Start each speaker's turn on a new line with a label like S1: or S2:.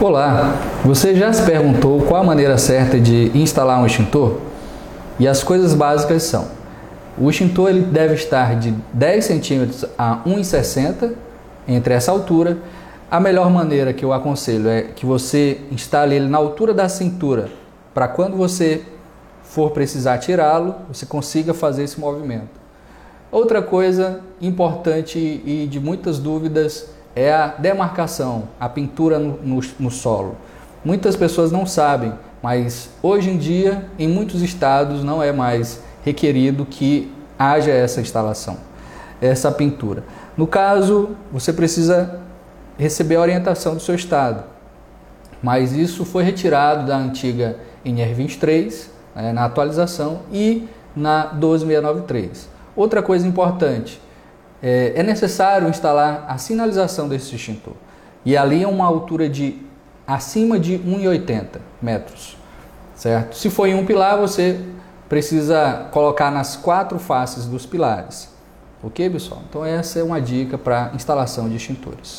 S1: Olá, você já se perguntou qual a maneira certa de instalar um extintor? E as coisas básicas são: o extintor ele deve estar de 10 centímetros a 1,60 entre essa altura. A melhor maneira que eu aconselho é que você instale ele na altura da cintura, para quando você for precisar tirá-lo, você consiga fazer esse movimento. Outra coisa importante e de muitas dúvidas é a demarcação, a pintura no, no, no solo. Muitas pessoas não sabem, mas hoje em dia, em muitos estados, não é mais requerido que haja essa instalação, essa pintura. No caso, você precisa receber a orientação do seu estado, mas isso foi retirado da antiga NR23, né, na atualização, e na 12693. Outra coisa importante, é necessário instalar a sinalização desse extintor. E ali é uma altura de acima de 1,80 metros, certo? Se for em um pilar, você precisa colocar nas quatro faces dos pilares. Ok, pessoal? Então essa é uma dica para instalação de extintores.